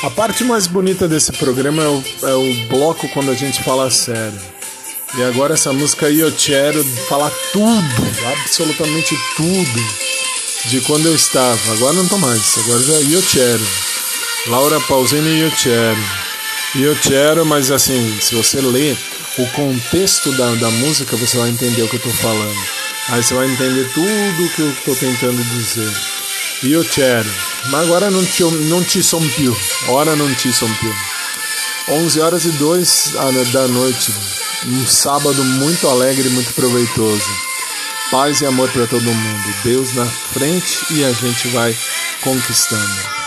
A parte mais bonita desse programa é o, é o bloco quando a gente fala sério. E agora essa música Io Quero fala tudo, absolutamente tudo de quando eu estava. Agora não tô mais, agora já Io Quero. Laura Pausini Io Quero. Io Quero, mas assim, se você ler o contexto da, da música, você vai entender o que eu tô falando. Aí você vai entender tudo o que eu tô tentando dizer. Io Quero. Mas agora não te, não te som più. Ora não te som più. 11 horas e 2 da noite. Um sábado muito alegre e muito proveitoso. Paz e amor para todo mundo. Deus na frente e a gente vai conquistando.